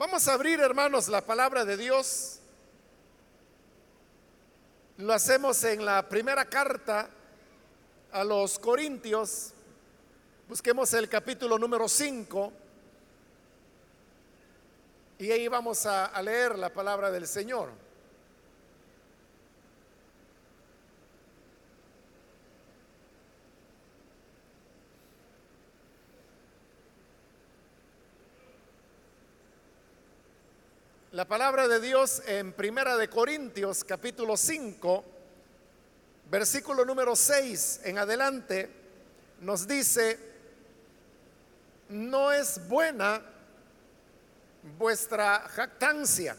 Vamos a abrir, hermanos, la palabra de Dios. Lo hacemos en la primera carta a los Corintios. Busquemos el capítulo número 5. Y ahí vamos a, a leer la palabra del Señor. La palabra de Dios en Primera de Corintios capítulo 5, versículo número 6 en adelante nos dice, no es buena vuestra jactancia.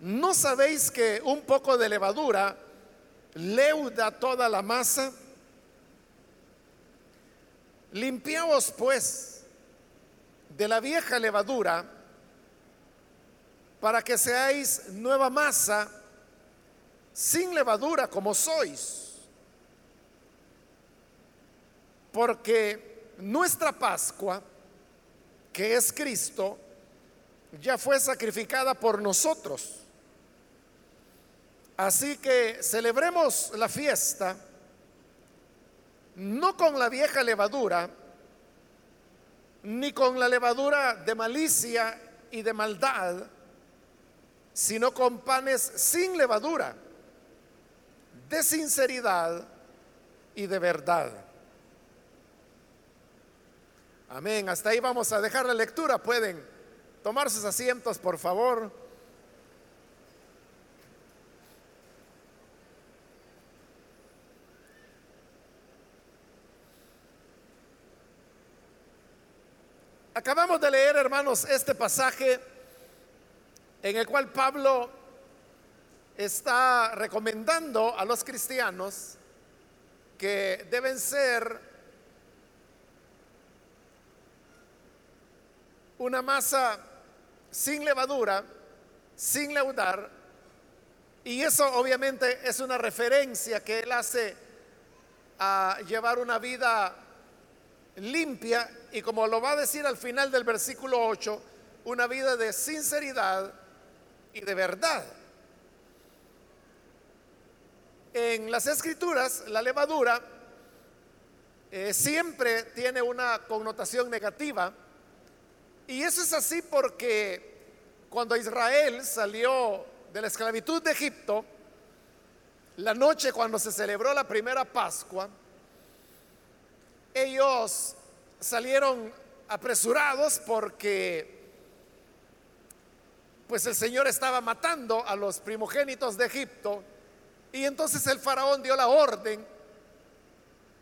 ¿No sabéis que un poco de levadura leuda toda la masa? Limpiaos pues de la vieja levadura para que seáis nueva masa sin levadura como sois. Porque nuestra Pascua, que es Cristo, ya fue sacrificada por nosotros. Así que celebremos la fiesta no con la vieja levadura, ni con la levadura de malicia y de maldad, sino con panes sin levadura, de sinceridad y de verdad. Amén. Hasta ahí vamos a dejar la lectura. Pueden tomar sus asientos, por favor. Acabamos de leer, hermanos, este pasaje en el cual Pablo está recomendando a los cristianos que deben ser una masa sin levadura, sin leudar, y eso obviamente es una referencia que él hace a llevar una vida limpia y como lo va a decir al final del versículo 8, una vida de sinceridad y de verdad. En las escrituras, la levadura eh, siempre tiene una connotación negativa y eso es así porque cuando Israel salió de la esclavitud de Egipto, la noche cuando se celebró la primera Pascua, ellos salieron apresurados porque pues el Señor estaba matando a los primogénitos de Egipto y entonces el faraón dio la orden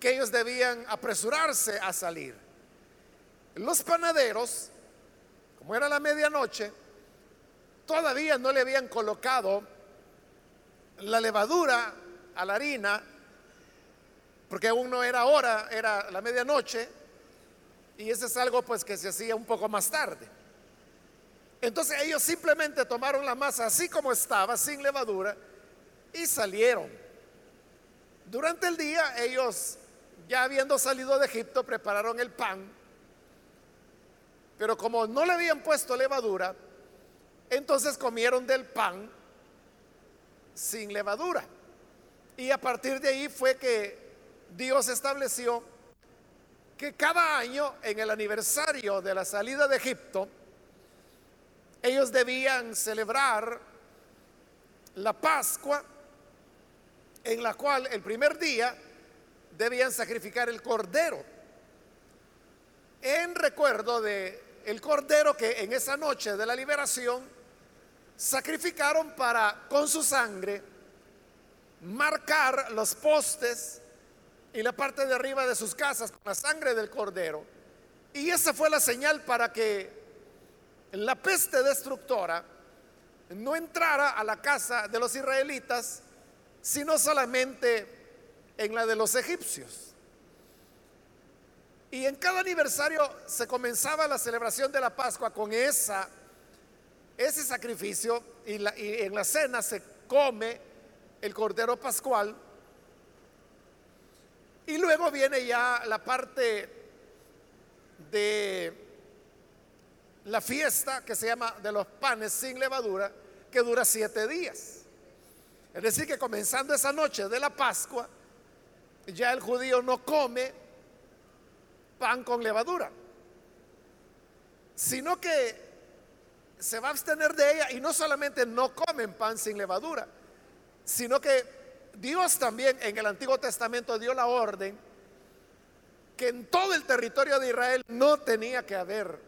que ellos debían apresurarse a salir. Los panaderos, como era la medianoche, todavía no le habían colocado la levadura a la harina porque aún no era hora, era la medianoche, y eso es algo pues que se hacía un poco más tarde. Entonces ellos simplemente tomaron la masa así como estaba, sin levadura, y salieron. Durante el día ellos, ya habiendo salido de Egipto, prepararon el pan, pero como no le habían puesto levadura, entonces comieron del pan sin levadura. Y a partir de ahí fue que Dios estableció que cada año, en el aniversario de la salida de Egipto, ellos debían celebrar la Pascua, en la cual el primer día debían sacrificar el cordero, en recuerdo de el cordero que en esa noche de la liberación sacrificaron para con su sangre marcar los postes y la parte de arriba de sus casas con la sangre del cordero. Y esa fue la señal para que la peste destructora no entrara a la casa de los israelitas, sino solamente en la de los egipcios. Y en cada aniversario se comenzaba la celebración de la Pascua con esa, ese sacrificio y, y en la cena se come el cordero pascual y luego viene ya la parte de la fiesta que se llama de los panes sin levadura, que dura siete días. Es decir, que comenzando esa noche de la Pascua, ya el judío no come pan con levadura, sino que se va a abstener de ella y no solamente no comen pan sin levadura, sino que Dios también en el Antiguo Testamento dio la orden que en todo el territorio de Israel no tenía que haber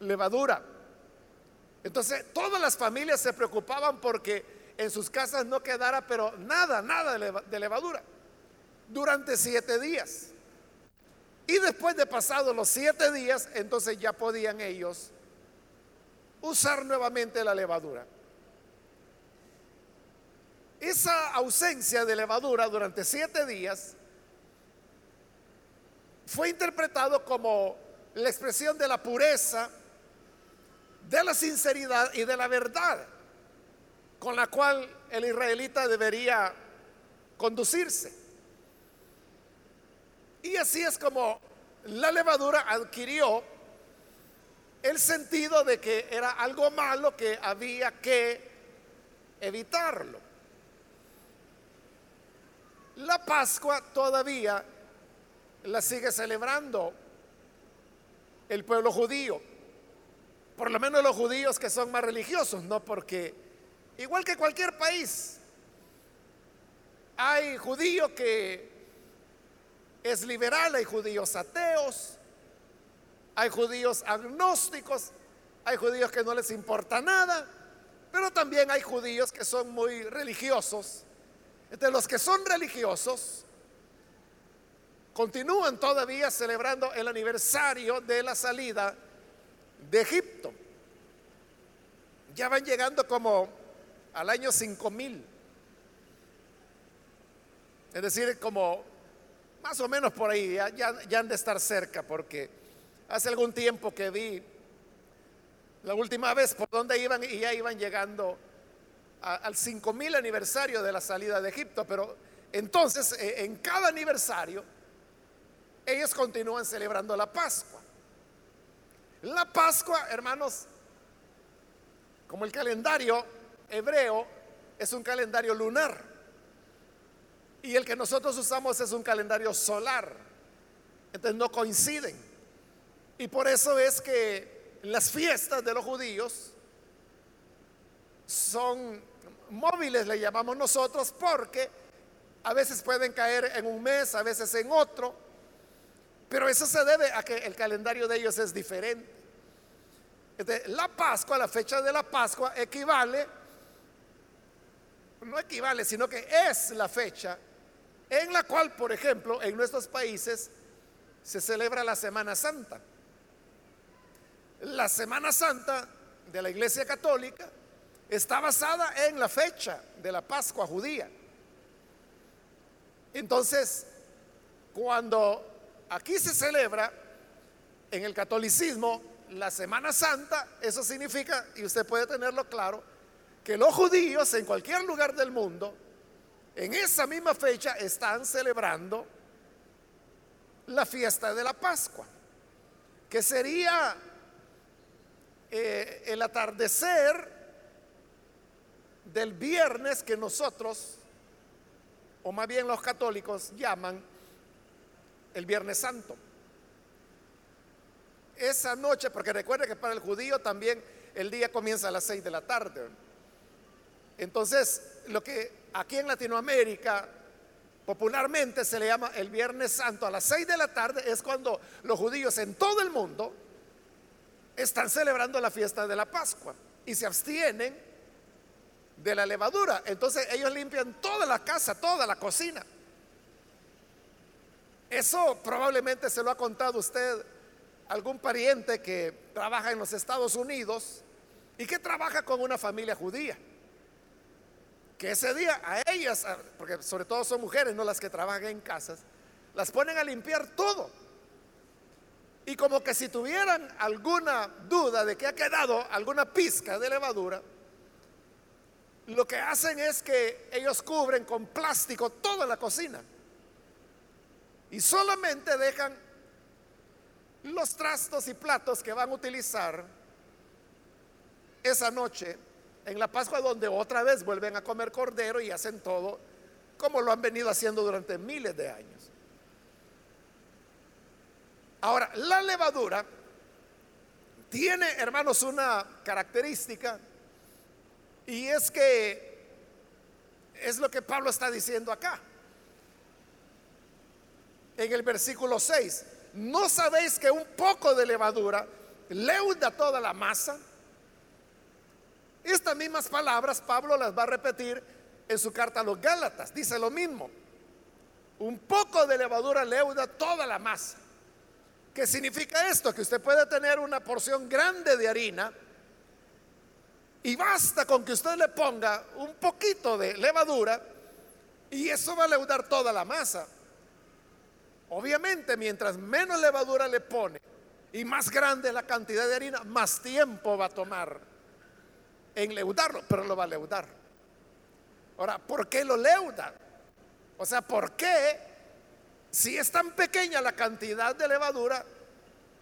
levadura. Entonces todas las familias se preocupaban porque en sus casas no quedara pero nada, nada de levadura durante siete días. Y después de pasados los siete días, entonces ya podían ellos usar nuevamente la levadura. Esa ausencia de levadura durante siete días fue interpretado como la expresión de la pureza, de la sinceridad y de la verdad con la cual el israelita debería conducirse. Y así es como la levadura adquirió el sentido de que era algo malo que había que evitarlo. La Pascua todavía la sigue celebrando el pueblo judío, por lo menos los judíos que son más religiosos, no porque, igual que cualquier país, hay judíos que es liberal, hay judíos ateos, hay judíos agnósticos, hay judíos que no les importa nada, pero también hay judíos que son muy religiosos. Entre los que son religiosos, continúan todavía celebrando el aniversario de la salida de Egipto. Ya van llegando como al año 5000. Es decir, como más o menos por ahí, ya, ya, han de estar cerca, porque hace algún tiempo que vi la última vez por donde iban y ya iban llegando al 5000 aniversario de la salida de Egipto, pero entonces eh, en cada aniversario ellos continúan celebrando la Pascua. La Pascua, hermanos, como el calendario hebreo es un calendario lunar y el que nosotros usamos es un calendario solar. Entonces no coinciden. Y por eso es que las fiestas de los judíos son móviles, le llamamos nosotros, porque a veces pueden caer en un mes, a veces en otro pero eso se debe a que el calendario de ellos es diferente. la Pascua, la fecha de la Pascua equivale, no equivale, sino que es la fecha en la cual, por ejemplo, en nuestros países se celebra la Semana Santa. La Semana Santa de la Iglesia Católica está basada en la fecha de la Pascua judía. Entonces, cuando Aquí se celebra en el catolicismo la Semana Santa, eso significa, y usted puede tenerlo claro, que los judíos en cualquier lugar del mundo, en esa misma fecha, están celebrando la fiesta de la Pascua, que sería eh, el atardecer del viernes que nosotros, o más bien los católicos, llaman el Viernes Santo. Esa noche, porque recuerde que para el judío también el día comienza a las seis de la tarde. Entonces, lo que aquí en Latinoamérica popularmente se le llama el Viernes Santo a las seis de la tarde es cuando los judíos en todo el mundo están celebrando la fiesta de la Pascua y se abstienen de la levadura. Entonces ellos limpian toda la casa, toda la cocina. Eso probablemente se lo ha contado usted algún pariente que trabaja en los Estados Unidos y que trabaja con una familia judía. Que ese día a ellas, porque sobre todo son mujeres, no las que trabajan en casas, las ponen a limpiar todo. Y como que si tuvieran alguna duda de que ha quedado alguna pizca de levadura, lo que hacen es que ellos cubren con plástico toda la cocina y solamente dejan los trastos y platos que van a utilizar esa noche en la Pascua donde otra vez vuelven a comer cordero y hacen todo como lo han venido haciendo durante miles de años. Ahora, la levadura tiene, hermanos, una característica y es que es lo que Pablo está diciendo acá. En el versículo 6, ¿no sabéis que un poco de levadura leuda toda la masa? Estas mismas palabras Pablo las va a repetir en su carta a los Gálatas. Dice lo mismo. Un poco de levadura leuda toda la masa. ¿Qué significa esto? Que usted puede tener una porción grande de harina y basta con que usted le ponga un poquito de levadura y eso va a leudar toda la masa. Obviamente, mientras menos levadura le pone y más grande la cantidad de harina, más tiempo va a tomar en leudarlo, pero lo va a leudar. Ahora, ¿por qué lo leuda? O sea, ¿por qué si es tan pequeña la cantidad de levadura,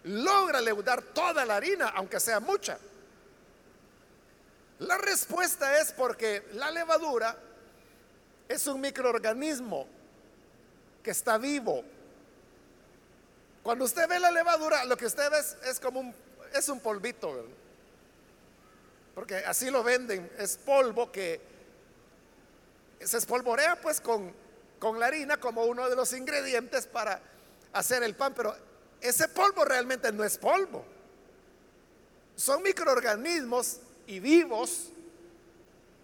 logra leudar toda la harina, aunque sea mucha? La respuesta es porque la levadura es un microorganismo que está vivo. Cuando usted ve la levadura, lo que usted ve es, como un, es un polvito, porque así lo venden, es polvo que se espolvorea pues con, con la harina como uno de los ingredientes para hacer el pan, pero ese polvo realmente no es polvo. Son microorganismos y vivos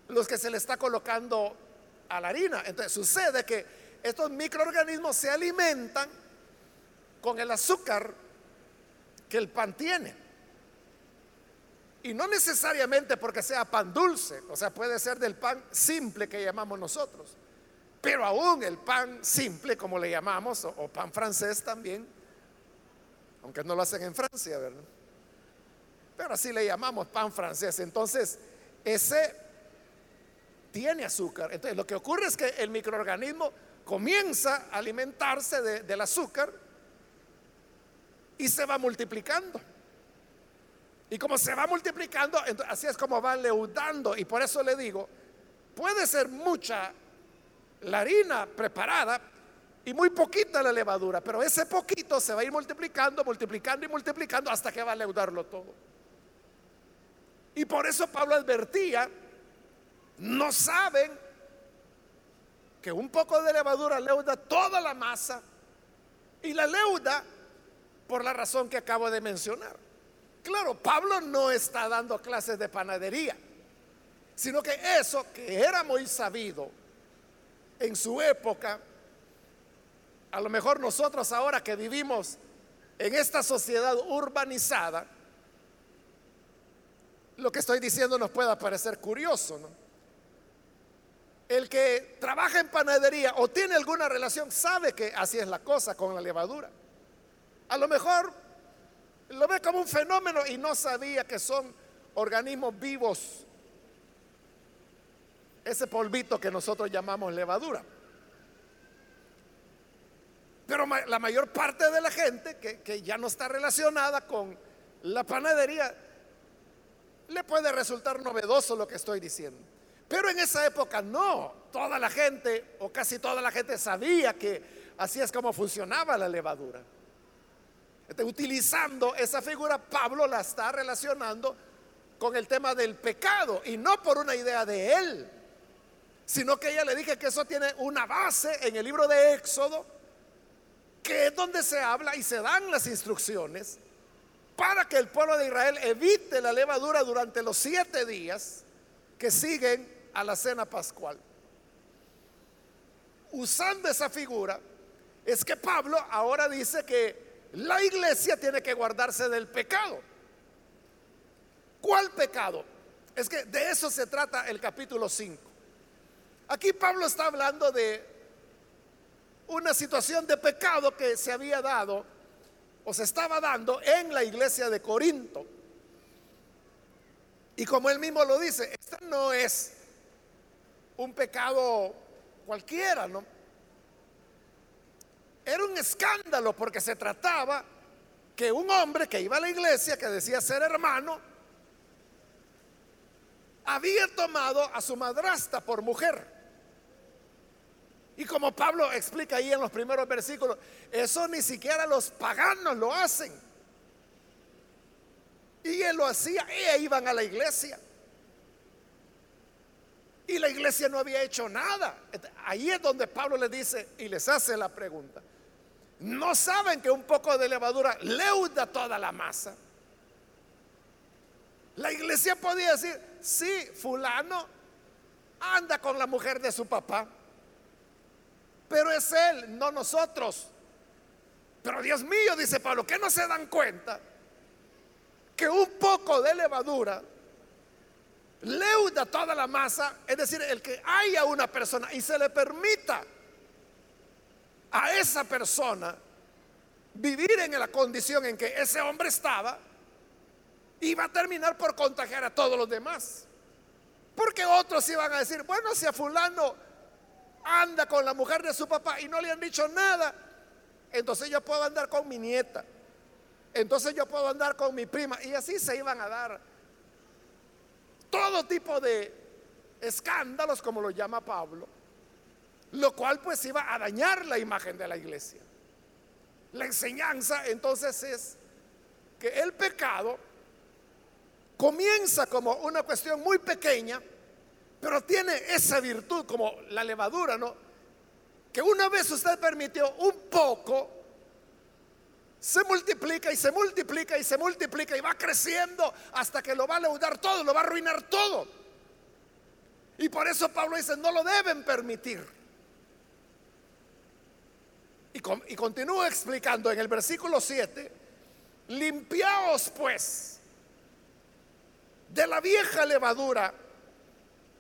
los que se le está colocando a la harina. Entonces sucede que estos microorganismos se alimentan con el azúcar que el pan tiene. Y no necesariamente porque sea pan dulce, o sea, puede ser del pan simple que llamamos nosotros. Pero aún el pan simple, como le llamamos, o, pan francés también, aunque no lo hacen en Francia, ¿verdad? Pero así le llamamos pan francés. Entonces, ese tiene azúcar. Entonces, lo que ocurre es que el microorganismo comienza a alimentarse del azúcar y se va multiplicando. Y como se va multiplicando, así es como va leudando. Y por eso le digo, puede ser mucha la harina preparada y muy poquita la levadura, pero ese poquito se va a ir multiplicando, multiplicando y multiplicando hasta que va a leudarlo todo. Y por eso Pablo advertía, no saben que un poco de levadura leuda toda la masa y la leuda por la razón que acabo de mencionar. Claro, Pablo no está dando clases de panadería, sino que eso que era muy sabido en su época, a lo mejor nosotros ahora que vivimos en esta sociedad urbanizada, lo que estoy diciendo nos pueda parecer curioso. El que trabaja en panadería o tiene alguna relación sabe que así es la cosa con la levadura. A lo mejor lo ve como un fenómeno y no sabía que son organismos vivos. Ese polvito que nosotros llamamos levadura. Pero la mayor parte de la gente que ya no está relacionada con la panadería, le puede resultar novedoso lo que estoy diciendo. Pero en esa época no, toda la gente o casi toda la gente sabía que así es como funcionaba la levadura utilizando esa figura, Pablo la está relacionando con el tema del pecado y no por una idea de él, sino que ella le dije que eso tiene una base en el libro de Éxodo, que es donde se habla y se dan las instrucciones para que el pueblo de Israel evite la levadura durante los siete días que siguen a la cena pascual. Usando esa figura, es que Pablo ahora dice que la iglesia tiene que guardarse del pecado. ¿Cuál pecado? Es que de eso se trata el capítulo 5. Aquí Pablo está hablando de una situación de pecado que se había dado o se estaba dando en la iglesia de Corinto. Y como él mismo lo dice, este no es un pecado cualquiera, ¿no? Era un escándalo porque se trataba que un hombre que iba a la iglesia, que decía ser hermano, había tomado a su madrastra por mujer. Y como Pablo explica ahí en los primeros versículos, eso ni siquiera los paganos lo hacen. Y él lo hacía y iban a la iglesia. Y la iglesia no había hecho nada. Ahí es donde Pablo le dice y les hace la pregunta. ¿No saben que un poco de levadura leuda toda la masa? La iglesia podía decir, sí, fulano anda con la mujer de su papá, pero es él, no nosotros. Pero Dios mío, dice Pablo, que no se dan cuenta que un poco de levadura leuda toda la masa, es decir, el que haya una persona y se le permita a esa persona vivir en la condición en que ese hombre estaba, iba a terminar por contagiar a todos los demás. Porque otros iban a decir, bueno, si a fulano anda con la mujer de su papá y no le han dicho nada, entonces yo puedo andar con mi nieta, entonces yo puedo andar con mi prima. Y así se iban a dar todo tipo de escándalos, como lo llama Pablo, lo cual pues iba a dañar la imagen de la iglesia. La enseñanza entonces es que el pecado comienza como una cuestión muy pequeña, pero tiene esa virtud como la levadura, ¿no? Que una vez usted permitió un poco, se multiplica y se multiplica y se multiplica y va creciendo hasta que lo va a leudar todo, lo va a arruinar todo. Y por eso Pablo dice, no lo deben permitir. Y, y continúa explicando en el versículo 7, limpiaos pues de la vieja levadura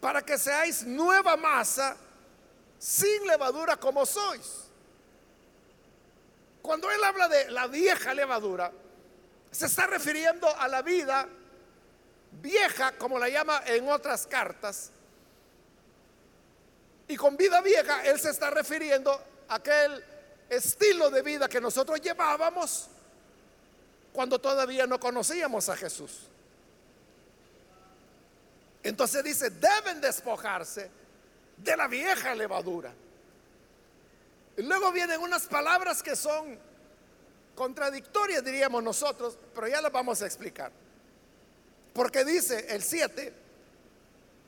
para que seáis nueva masa sin levadura como sois. Cuando él habla de la vieja levadura, se está refiriendo a la vida vieja, como la llama en otras cartas. Y con vida vieja, él se está refiriendo a aquel estilo de vida que nosotros llevábamos cuando todavía no conocíamos a Jesús. Entonces dice, deben despojarse de la vieja levadura. Y luego vienen unas palabras que son contradictorias, diríamos nosotros, pero ya las vamos a explicar. Porque dice el 7,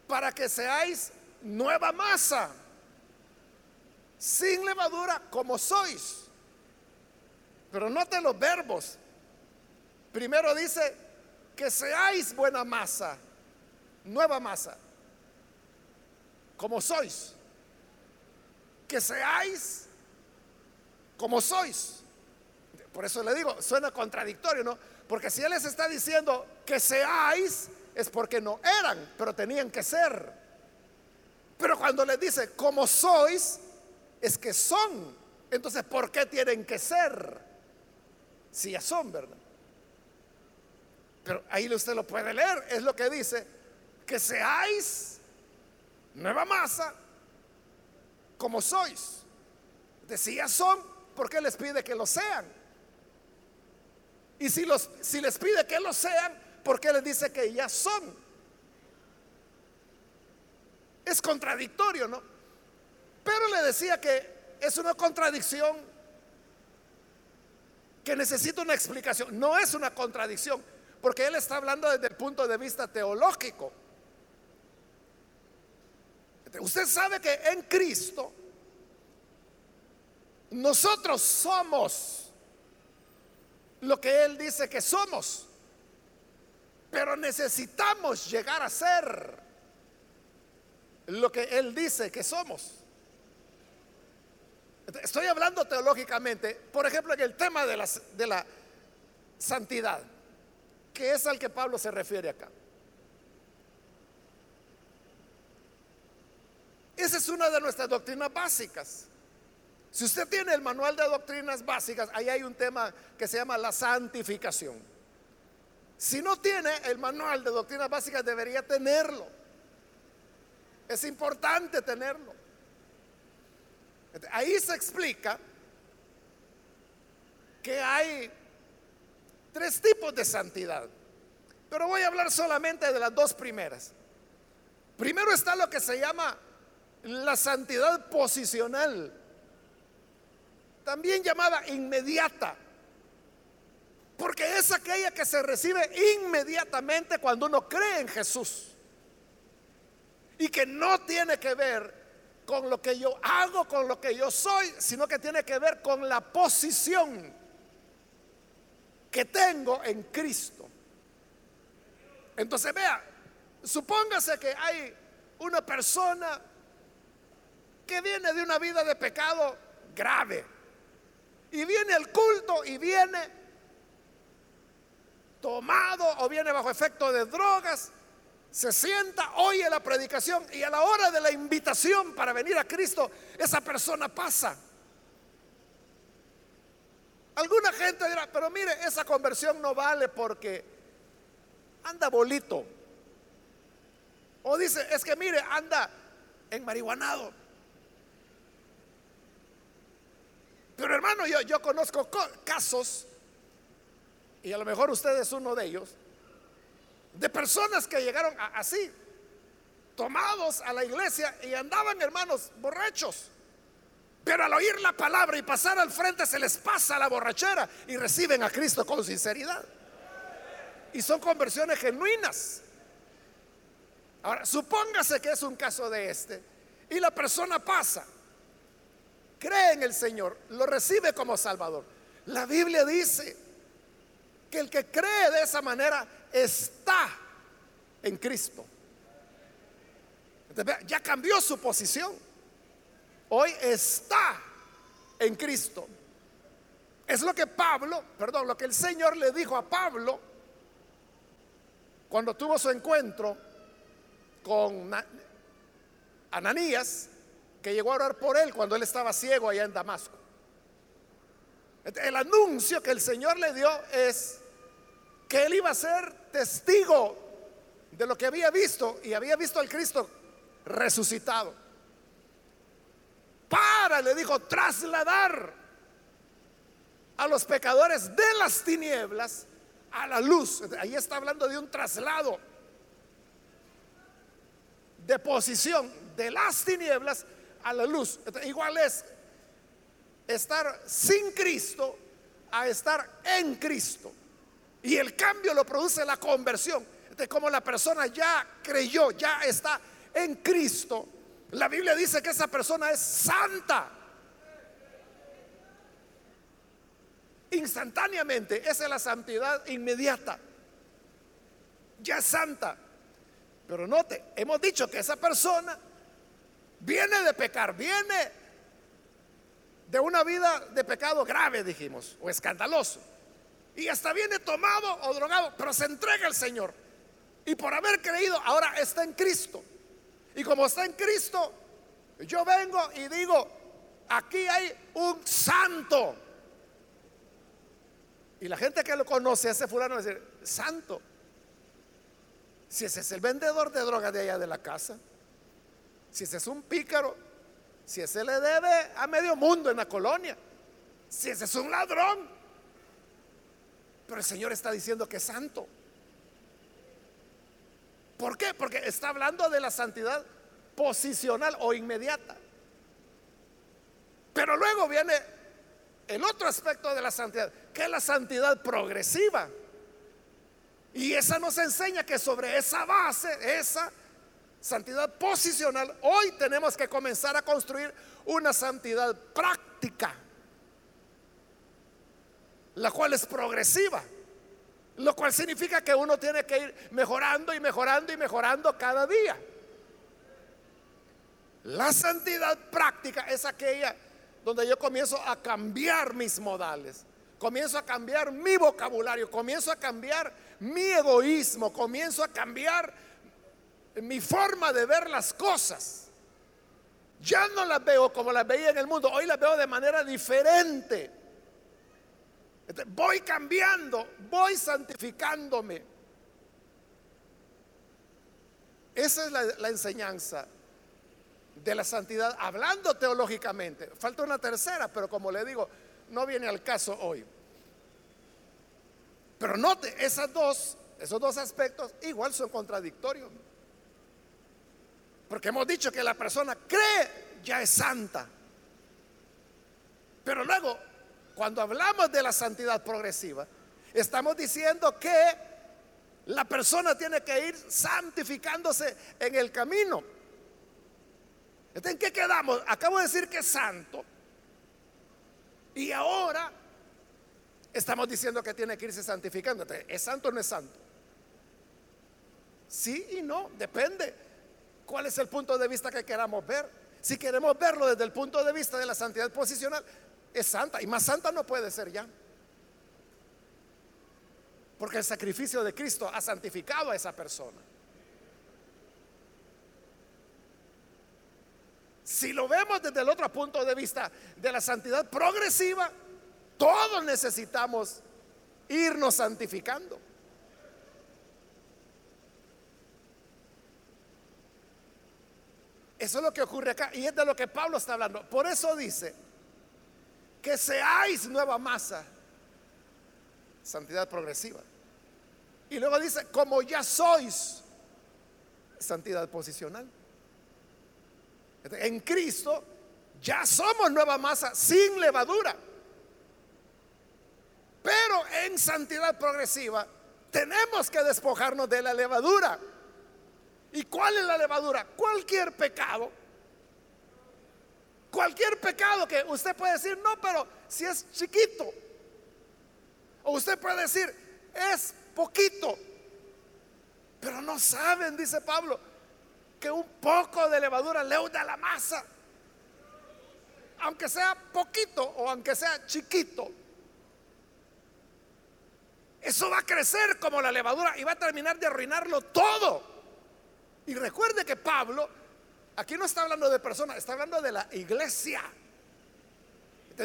para que seáis nueva masa, sin levadura como sois. Pero noten los verbos. Primero dice que seáis buena masa nueva masa, como sois, que seáis como sois. Por eso le digo, suena contradictorio, ¿no? Porque si Él les está diciendo que seáis, es porque no eran, pero tenían que ser. Pero cuando les dice como sois, es que son. Entonces, ¿por qué tienen que ser? Si ya son, ¿verdad? Pero ahí usted lo puede leer, es lo que dice que seáis nueva masa como sois. Decía son, porque les pide que lo sean? Y si, los, si les pide que lo sean, ¿por qué les dice que ya son? Es contradictorio, ¿no? Pero le decía que es una contradicción que necesita una explicación. No es una contradicción, porque él está hablando desde el punto de vista teológico. Usted sabe que en Cristo nosotros somos lo que Él dice que somos, pero necesitamos llegar a ser lo que Él dice que somos. Estoy hablando teológicamente, por ejemplo, en el tema de la, santidad, que es al que Pablo se refiere acá. Esa es una de nuestras doctrinas básicas. Si usted tiene el manual de doctrinas básicas, ahí hay un tema que se llama la santificación. Si no tiene el manual de doctrinas básicas, debería tenerlo. Es importante tenerlo. Ahí se explica que hay tres tipos de santidad, pero voy a hablar solamente de las dos primeras. Primero está lo que se llama la santidad posicional, también llamada inmediata, porque es aquella que se recibe inmediatamente cuando uno cree en Jesús y que no tiene que ver con lo que yo hago, con lo que yo soy, sino que tiene que ver con la posición que tengo en Cristo. Entonces vea, supóngase que hay una persona que viene de una vida de pecado grave y viene al culto y viene tomado o viene bajo efecto de drogas, se sienta, oye la predicación y a la hora de la invitación para venir a Cristo, esa persona pasa. Alguna gente dirá, pero mire, esa conversión no vale porque anda bolito. O dice, es que mire, anda en marihuanado. Pero hermano, yo, yo conozco casos, y a lo mejor usted es uno de ellos, de personas que llegaron así, tomados a la iglesia y andaban hermanos borrachos. Pero al oír la palabra y pasar al frente se les pasa la borrachera y reciben a Cristo con sinceridad. Y son conversiones genuinas. Ahora, supóngase que es un caso de este y la persona pasa, cree en el Señor, lo recibe como Salvador. La Biblia dice que el que cree de esa manera está en Cristo. ya cambió su posición. Hoy está en Cristo. Es lo que Pablo, perdón, lo que el Señor le dijo a Pablo cuando tuvo su encuentro con Ananías, que llegó a orar por él cuando él estaba ciego allá en Damasco. El anuncio que el Señor le dio es que él iba a ser testigo de lo que había visto y había visto al Cristo resucitado. Para, le dijo, trasladar a los pecadores de las tinieblas a la luz. Ahí está hablando de un traslado de posición de las tinieblas a la luz. Igual es estar sin Cristo a estar en Cristo. Y el cambio lo produce la conversión. De como la persona ya creyó, ya está en Cristo. La Biblia dice que esa persona es santa. Instantáneamente, esa es la santidad inmediata. Ya es santa. Pero note, hemos dicho que esa persona viene de pecar, viene de una vida de pecado grave, dijimos, o escandaloso y hasta viene tomado o drogado, pero se entrega al Señor. Y por haber creído, ahora está en Cristo. Y como está en Cristo, yo vengo y digo, aquí hay un santo. Y la gente que lo conoce ese fulano va a decir, santo. Si ese es el vendedor de drogas de allá de la casa, si ese es un pícaro, si ese le debe a medio mundo en la colonia, si ese es un ladrón, pero el Señor está diciendo que es santo. ¿Por qué? Porque está hablando de la santidad posicional o inmediata. Pero luego viene el otro aspecto de la santidad, que es la santidad progresiva. Y esa nos enseña que sobre esa base, esa santidad posicional, hoy tenemos que comenzar a construir una santidad práctica la cual es progresiva. Lo cual significa que uno tiene que ir mejorando y mejorando y mejorando cada día. La santidad práctica es aquella donde yo comienzo a cambiar mis modales, comienzo a cambiar mi vocabulario, comienzo a cambiar mi egoísmo, comienzo a cambiar mi forma de ver las cosas. Ya no las veo como las veía en el mundo, hoy las veo de manera diferente. Voy cambiando, voy santificándome. Esa es la, enseñanza de la santidad, hablando teológicamente. Falta una tercera, pero como le digo, no viene al caso hoy. Pero note, esas dos, esos dos aspectos igual son contradictorios. Porque hemos dicho que la persona cree ya es santa. Pero luego, cuando hablamos de la santidad progresiva, estamos diciendo que la persona tiene que ir santificándose en el camino. ¿en qué quedamos? Acabo de decir que es santo. Y ahora estamos diciendo que tiene que irse santificando. ¿Es santo o no es santo? Sí y no, depende. ¿Cuál es el punto de vista que queramos ver? Si queremos verlo desde el punto de vista de la santidad posicional, es santa. Y más santa no puede ser ya. Porque el sacrificio de Cristo ha santificado a esa persona. Si lo vemos desde el otro punto de vista de la santidad progresiva, todos necesitamos irnos santificando. Eso es lo que ocurre acá y es de lo que Pablo está hablando. Por eso dice que seáis nueva masa, santidad progresiva. Y luego dice, como ya sois, santidad posicional. En Cristo ya somos nueva masa sin levadura. Pero en santidad progresiva tenemos que despojarnos de la levadura. ¿Y cuál es la levadura? Cualquier pecado. Cualquier pecado que usted puede decir, no, pero si es chiquito. O usted puede decir, es poquito. Pero no saben, dice Pablo, que un poco de levadura leuda la masa. Aunque sea poquito o aunque sea chiquito. Eso va a crecer como la levadura y va a terminar de arruinarlo todo. Y recuerde que Pablo, aquí no está hablando de personas, está hablando de la iglesia.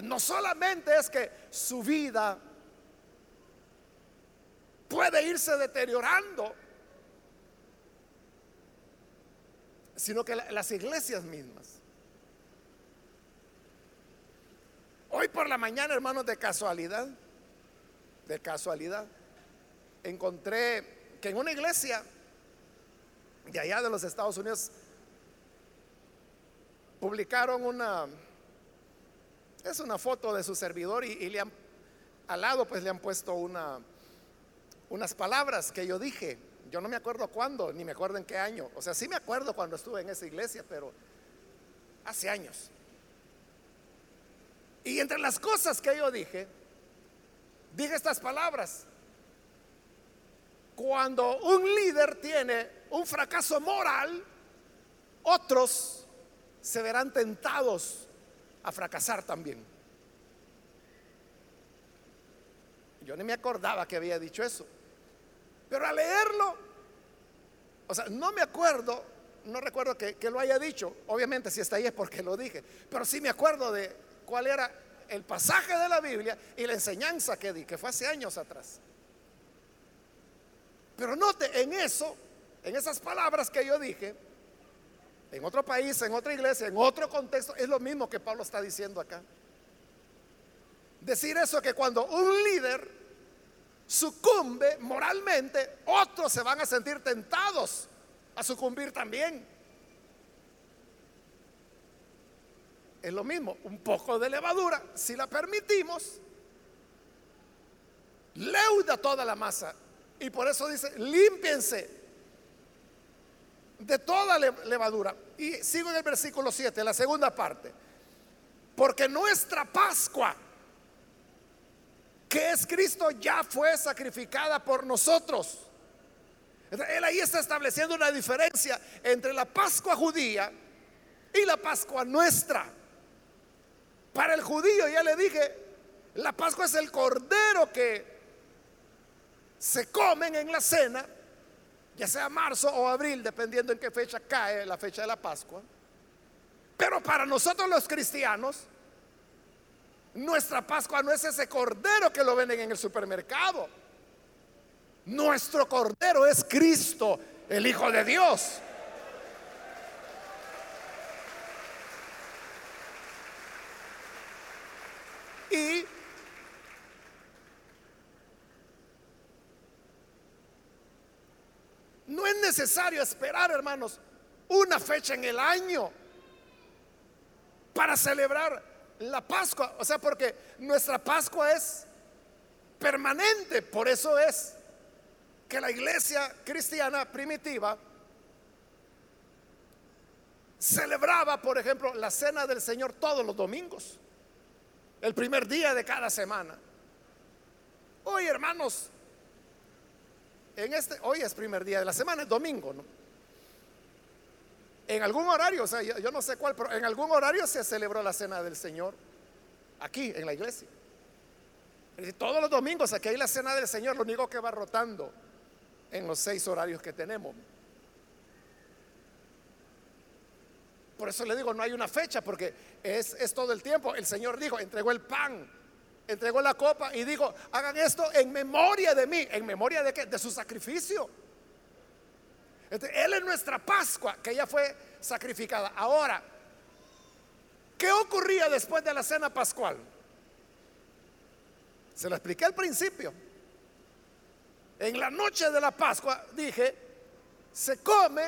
No solamente es que su vida puede irse deteriorando, sino que las iglesias mismas. Hoy por la mañana, hermanos, de casualidad, de casualidad, encontré que en una iglesia de allá de los Estados Unidos publicaron una, es una foto de su servidor y, le han, al lado pues le han puesto una, unas palabras que yo dije yo no me acuerdo cuándo, ni me acuerdo en qué año. O sea, sí me acuerdo cuando estuve en esa iglesia, pero hace años. Y entre las cosas que yo dije, dije estas palabras. Cuando un líder tiene un fracaso moral, otros se verán tentados a fracasar también. Yo ni me acordaba que había dicho eso. Pero al leerlo, o sea, no me acuerdo, no recuerdo que, lo haya dicho. Obviamente si está ahí es porque lo dije. Pero sí me acuerdo de cuál era el pasaje de la Biblia y la enseñanza que di, que fue hace años atrás. Pero note, en eso, en esas palabras que yo dije, en otro país, en otra iglesia, en otro contexto, es lo mismo que Pablo está diciendo acá. Decir eso que cuando un líder sucumbe moralmente, otros se van a sentir tentados a sucumbir también. Es lo mismo, un poco de levadura, si la permitimos, leuda toda la masa. Y por eso dice, límpiense de toda levadura. Y sigo en el versículo 7, la segunda parte. Porque nuestra Pascua que es Cristo, ya fue sacrificada por nosotros. Él ahí está estableciendo una diferencia entre la Pascua judía y la Pascua nuestra. Para el judío, ya le dije, la Pascua es el cordero que se comen en la cena, ya sea marzo o abril, dependiendo en qué fecha cae la fecha de la Pascua. Pero para nosotros los cristianos, nuestra Pascua no es ese cordero que lo venden en el supermercado. Nuestro cordero es Cristo, el Hijo de Dios. Y necesario esperar, hermanos, una fecha en el año para celebrar la Pascua. O sea, porque nuestra Pascua es permanente. Por eso es que la iglesia cristiana primitiva celebraba, por ejemplo, la cena del Señor todos los domingos, el primer día de cada semana. Hoy, hermanos, en este, hoy es primer día de la semana, es domingo. En algún horario, o sea, yo, no sé cuál, pero en algún horario se celebró la cena del Señor aquí en la iglesia. todos los domingos aquí hay la cena del Señor, lo único que va rotando en los seis horarios que tenemos. Por eso le digo, no hay una fecha, porque es, es todo el tiempo. El Señor dijo, entregó el pan, entregó la copa y dijo, hagan esto en memoria de mí. ¿En memoria de qué? De su sacrificio. él es nuestra Pascua, que ya fue sacrificada. Ahora, ¿qué ocurría después de la cena pascual? Se lo expliqué al principio. En la noche de la Pascua dije, se come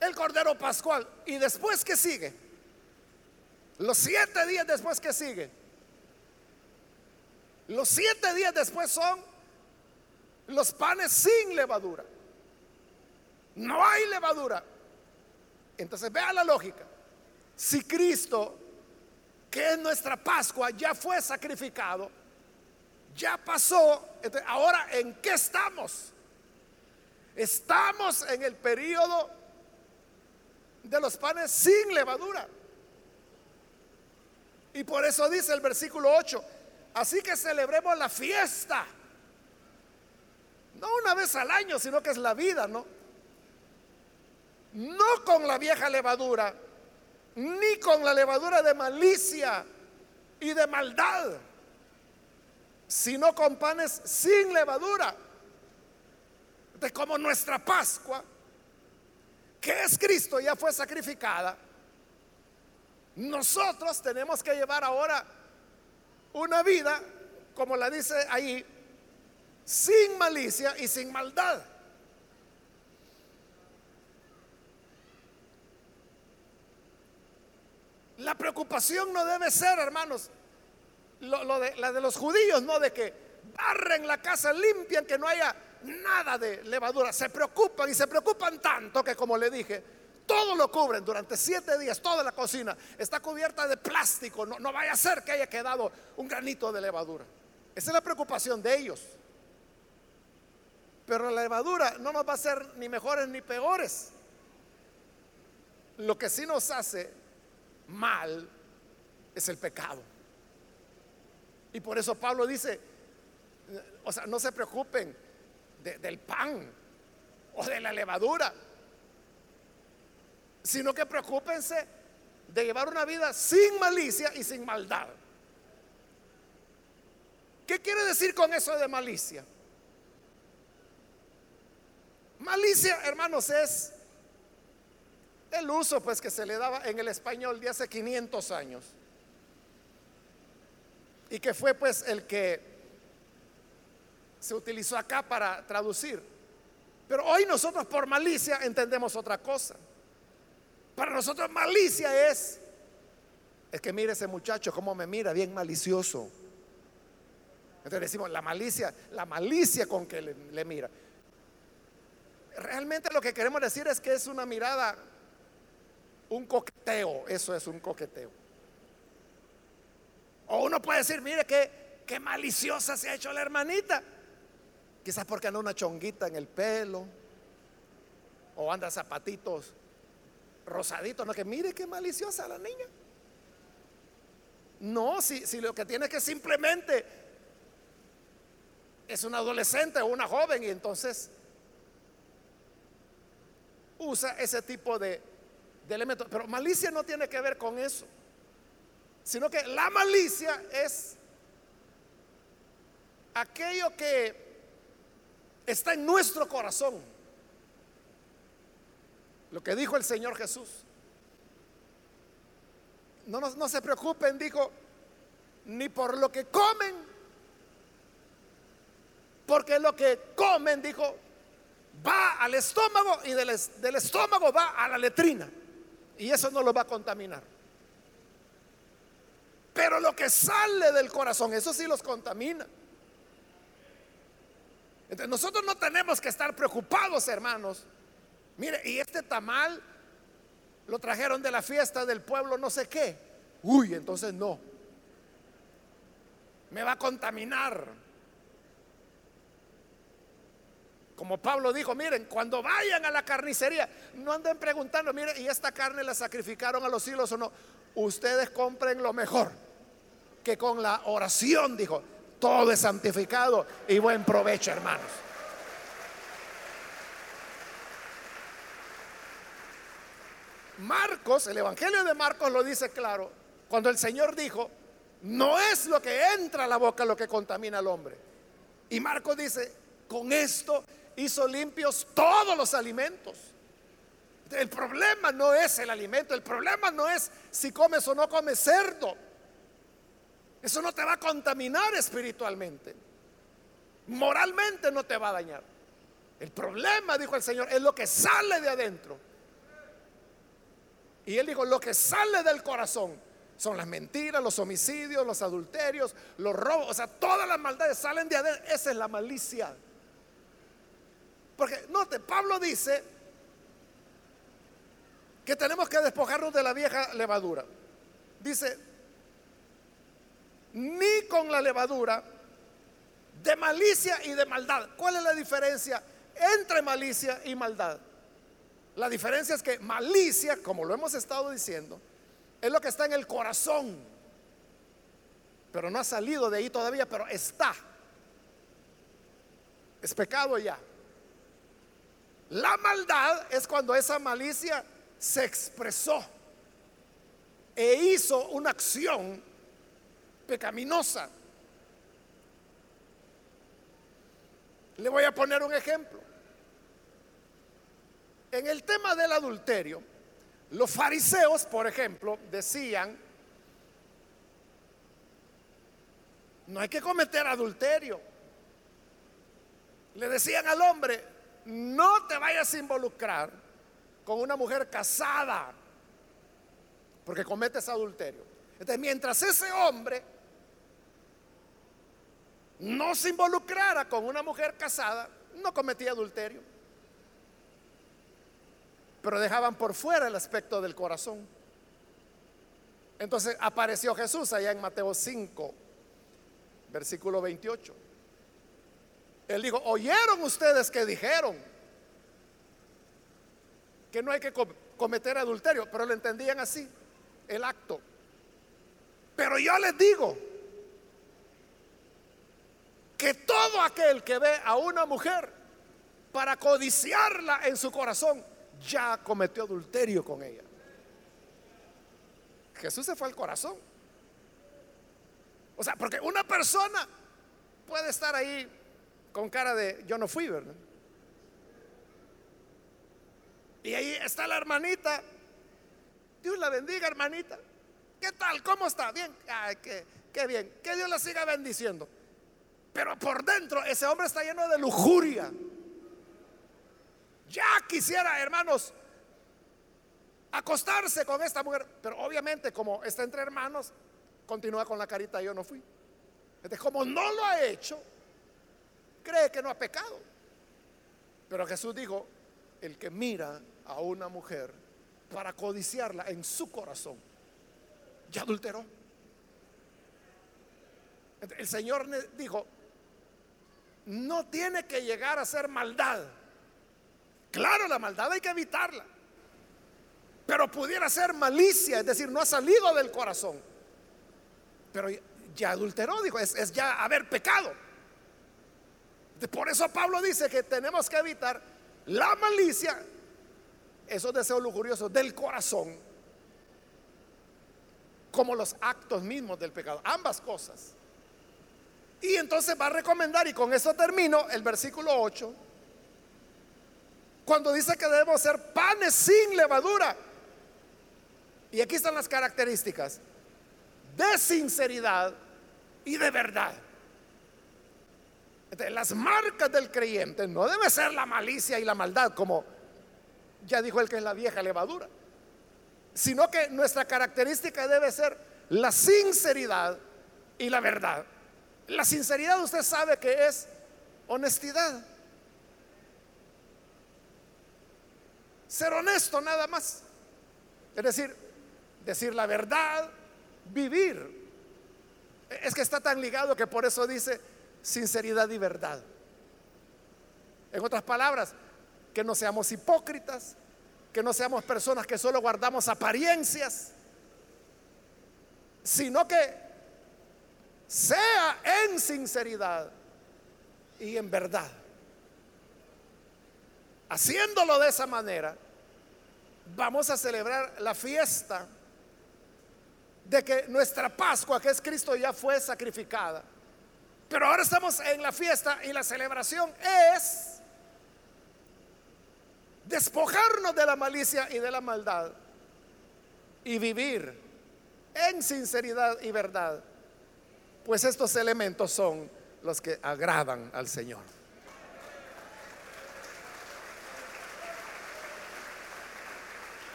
el Cordero Pascual. ¿Y después qué sigue? Los siete días después que sigue los siete días después son los panes sin levadura. No hay levadura. Entonces vea la lógica. Si Cristo, que es nuestra Pascua, ya fue sacrificado, ya pasó, ahora ¿en qué estamos? Estamos en el periodo de los panes sin levadura. Y por eso dice el versículo 8, Así que celebremos la fiesta. No una vez al año, sino que es la vida, ¿no? No con la vieja levadura, ni con la levadura de malicia y de maldad, sino con panes sin levadura. De como nuestra Pascua, que es Cristo, ya fue sacrificada, nosotros tenemos que llevar ahora una vida, como la dice ahí, sin malicia y sin maldad. La preocupación no debe ser, hermanos, la de los judíos, no de que barren la casa, limpian, que no haya nada de levadura. Se preocupan y se preocupan tanto que, como le dije, todo lo cubren durante siete días, toda la cocina está cubierta de plástico. No, vaya a ser que haya quedado un granito de levadura. Esa es la preocupación de ellos. Pero la levadura no nos va a hacer ni mejores ni peores. Lo que sí nos hace mal es el pecado. Y por eso Pablo dice, o sea, no se preocupen del pan o de la levadura sino que preocúpense de llevar una vida sin malicia y sin maldad. ¿Qué quiere decir con eso de malicia? Malicia, hermanos, es el uso pues que se le daba en el español de hace 500 años. Y que fue pues el que se utilizó acá para traducir. Pero hoy nosotros por malicia entendemos otra cosa. Para nosotros malicia es, es que mire ese muchacho cómo me mira, bien malicioso. Entonces decimos, la malicia, la malicia con que le, mira. Realmente lo que queremos decir es que es una mirada, un coqueteo, eso es un coqueteo. O uno puede decir, mire qué, qué maliciosa se ha hecho la hermanita. Quizás porque anda una chonguita en el pelo, o anda zapatitos rosadito, no que mire qué maliciosa la niña. No, si, lo que tiene que simplemente es un adolescente o una joven y entonces usa ese tipo de, de elementos. Pero malicia no tiene que ver con eso, sino que la malicia es aquello que está en nuestro corazón lo que dijo el Señor Jesús. No, se preocupen, dijo, ni por lo que comen, porque lo que comen, dijo, va al estómago y del, del estómago va a la letrina. Y eso no lo va a contaminar. Pero lo que sale del corazón, eso sí los contamina. Entonces nosotros no tenemos que estar preocupados, hermanos. Mire, y este tamal lo trajeron de la fiesta del pueblo no sé qué. Uy, entonces no. Me va a contaminar. Como Pablo dijo, miren, cuando vayan a la carnicería, no anden preguntando, miren, ¿y esta carne la sacrificaron a los hilos o no? Ustedes compren lo mejor, que con la oración, dijo, todo es santificado y buen provecho, hermanos. Marcos, el Evangelio de Marcos lo dice claro, cuando el Señor dijo, no es lo que entra a la boca lo que contamina al hombre. Y Marcos dice, con esto hizo limpios todos los alimentos. El problema no es el alimento, el problema no es si comes o no comes cerdo. Eso no te va a contaminar espiritualmente. Moralmente no te va a dañar. El problema, dijo el Señor, es lo que sale de adentro. Y él dijo, lo que sale del corazón son las mentiras, los homicidios, los adulterios, los robos, o sea, todas las maldades salen de adentro. Esa es la malicia. Porque, note, Pablo dice que tenemos que despojarnos de la vieja levadura. Dice, ni con la levadura de malicia y de maldad. ¿Cuál es la diferencia entre malicia y maldad? La diferencia es que malicia, como lo hemos estado diciendo, es lo que está en el corazón, pero no ha salido de ahí todavía, pero está. Es pecado ya. La maldad es cuando esa malicia se expresó e hizo una acción pecaminosa. Le voy a poner un ejemplo. En el tema del adulterio, los fariseos, por ejemplo, decían, no hay que cometer adulterio. Le decían al hombre, no te vayas a involucrar con una mujer casada, porque cometes adulterio. Entonces, mientras ese hombre no se involucrara con una mujer casada, no cometía adulterio. Pero dejaban por fuera el aspecto del corazón. Entonces apareció Jesús allá en Mateo 5, versículo 28. Él dijo, oyeron ustedes que dijeron que no hay que cometer adulterio, pero lo entendían así, el acto. Pero yo les digo, que todo aquel que ve a una mujer para codiciarla en su corazón, ya cometió adulterio con ella. Jesús se fue al corazón. O sea, porque una persona puede estar ahí con cara de yo no fui, ¿verdad? Y ahí está la hermanita. Dios la bendiga, hermanita. ¿Qué tal? ¿Cómo está? Bien. Ay, qué, qué bien. Que Dios la siga bendiciendo. Pero por dentro ese hombre está lleno de lujuria. Ya quisiera, hermanos, acostarse con esta mujer. Pero obviamente como está entre hermanos, continúa con la carita, yo no fui. Entonces, como no lo ha hecho, cree que no ha pecado. Pero Jesús dijo, el que mira a una mujer para codiciarla en su corazón, ya adulteró. El Señor dijo, no tiene que llegar a ser maldad. Claro, la maldad hay que evitarla. Pero pudiera ser malicia, es decir, no ha salido del corazón. Pero ya adulteró, dijo, es, ya haber pecado. Por eso Pablo dice que tenemos que evitar la malicia, esos deseos lujuriosos del corazón, como los actos mismos del pecado. Ambas cosas. Y entonces va a recomendar, y con eso termino, el versículo 8, cuando dice que debemos ser panes sin levadura. Y aquí están las características de sinceridad y de verdad. las marcas del creyente no debe ser la malicia y la maldad, como ya dijo el que es la vieja levadura, sino que nuestra característica debe ser la sinceridad y la verdad. La sinceridad usted sabe que es honestidad. Ser honesto nada más. Es decir, decir la verdad, vivir. Es que está tan ligado que por eso dice sinceridad y verdad. En otras palabras, que no seamos hipócritas, que no seamos personas que solo guardamos apariencias, sino que sea en sinceridad y en verdad. Haciéndolo de esa manera, vamos a celebrar la fiesta de que nuestra Pascua, que es Cristo, ya fue sacrificada. Pero ahora estamos en la fiesta y la celebración es despojarnos de la malicia y de la maldad y vivir en sinceridad y verdad. Pues estos elementos son los que agradan al Señor.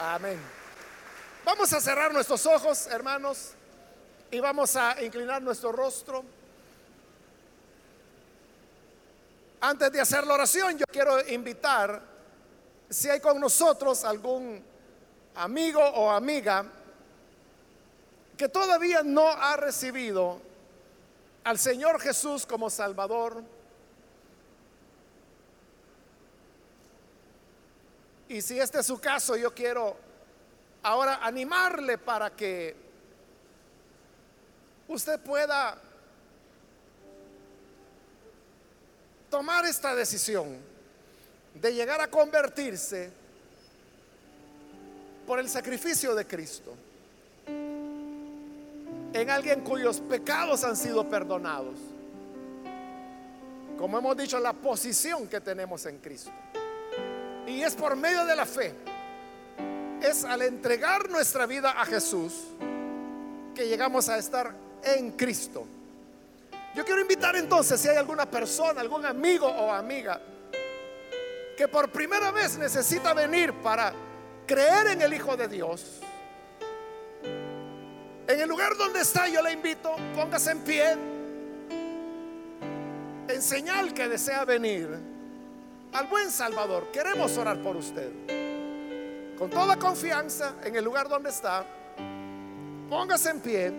Amén. Vamos a cerrar nuestros ojos, hermanos, y vamos a inclinar nuestro rostro. Antes de hacer la oración, yo quiero invitar, si hay con nosotros algún amigo o amiga que todavía no ha recibido al Señor Jesús como Salvador, y si este es su caso, yo quiero ahora animarle para que usted pueda tomar esta decisión de llegar a convertirse por el sacrificio de Cristo en alguien cuyos pecados han sido perdonados. Como hemos dicho, la posición que tenemos en Cristo. Y es por medio de la fe, es al entregar nuestra vida a Jesús que llegamos a estar en Cristo. Yo quiero invitar entonces si hay alguna persona, algún amigo o amiga que por primera vez necesita venir para creer en el Hijo de Dios. En el lugar donde está yo le invito, póngase en pie en señal que desea venir al buen Salvador. Queremos orar por usted. Con toda confianza en el lugar donde está, póngase en pie.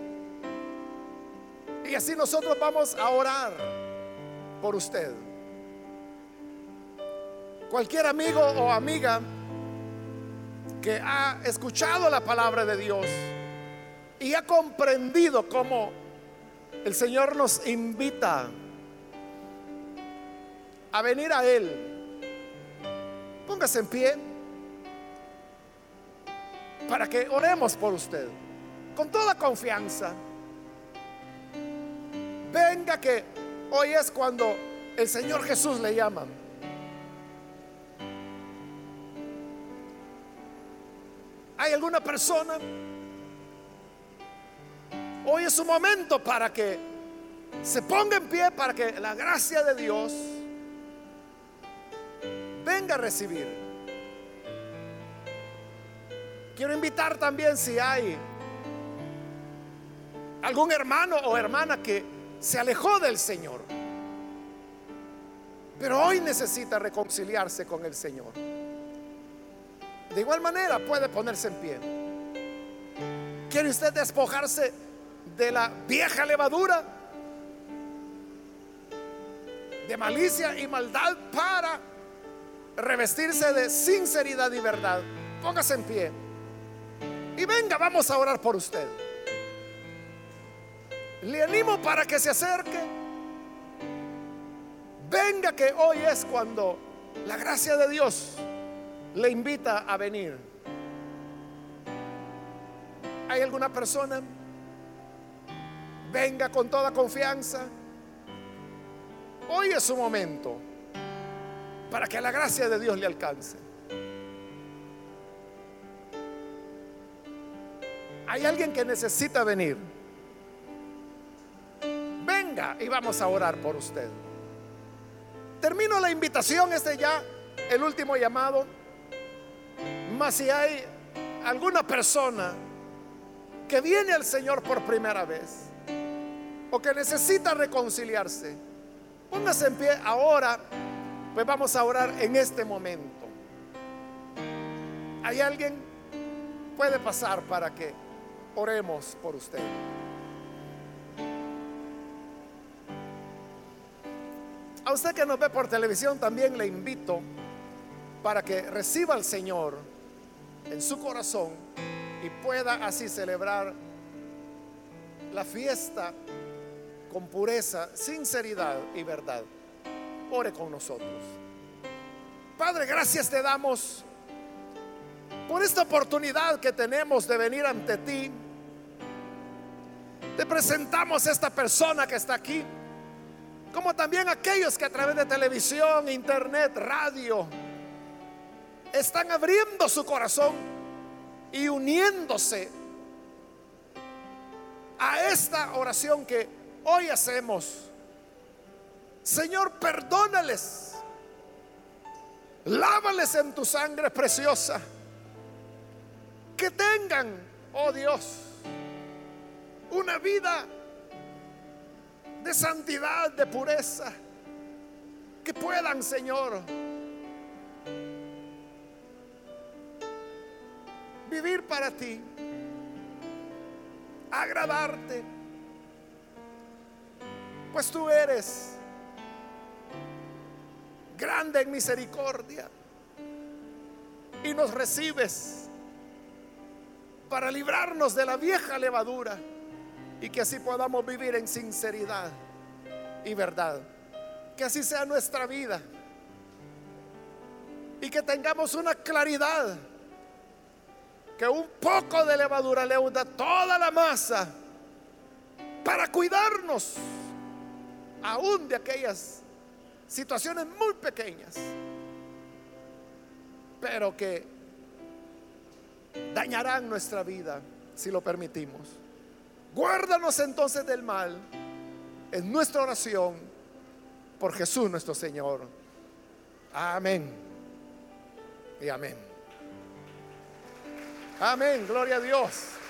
Y así nosotros vamos a orar por usted. Cualquier amigo o amiga que ha escuchado la palabra de Dios y ha comprendido cómo el Señor nos invita a venir a Él, en pie para que oremos por usted con toda confianza. Venga que hoy es cuando el Señor Jesús le llama. ¿Hay alguna persona? Hoy es su momento para que se ponga en pie, para que la gracia de Dios venga a recibir. Quiero invitar también si hay algún hermano o hermana que se alejó del Señor. Pero hoy necesita reconciliarse con el Señor. De igual manera puede ponerse en pie. ¿Quiere usted despojarse de la vieja levadura? De malicia y maldad para revestirse de sinceridad y verdad. Póngase en pie. Y venga, vamos a orar por usted. Le animo para que se acerque. Venga que hoy es cuando la gracia de Dios le invita a venir. ¿Hay alguna persona? Venga con toda confianza. Hoy es su momento para que la gracia de Dios le alcance. Hay alguien que necesita venir venga y vamos a orar por usted. termino la invitación, este ya el último llamado. Mas si hay alguna persona que viene al Señor por primera vez o que necesita reconciliarse, póngase en pie ahora, pues vamos a orar en este momento. ¿Hay alguien? Puede pasar para que oremos por usted. A usted que nos ve por televisión también le invito para que reciba al Señor en su corazón y pueda así celebrar la fiesta con pureza, sinceridad y verdad. Ore con nosotros. Padre, gracias te damos por esta oportunidad que tenemos de venir ante ti. Te presentamos a esta persona que está aquí como también aquellos que a través de televisión, internet, radio, están abriendo su corazón y uniéndose a esta oración que hoy hacemos. Señor, perdónales, lávales en tu sangre preciosa, que tengan, oh Dios, una vida de santidad, de pureza. Que puedan, Señor, vivir para ti, agradarte, pues tú eres grande en misericordia. Y nos recibes para librarnos de la vieja levadura y que así podamos vivir en sinceridad y verdad. Que así sea nuestra vida. Y que tengamos una claridad. Que un poco de levadura le hunda toda la masa para cuidarnos aún de aquellas situaciones muy pequeñas, pero que dañarán nuestra vida si lo permitimos. Guárdanos entonces del mal en nuestra oración por Jesús nuestro Señor. Amén. Y amén. Amén, gloria a Dios.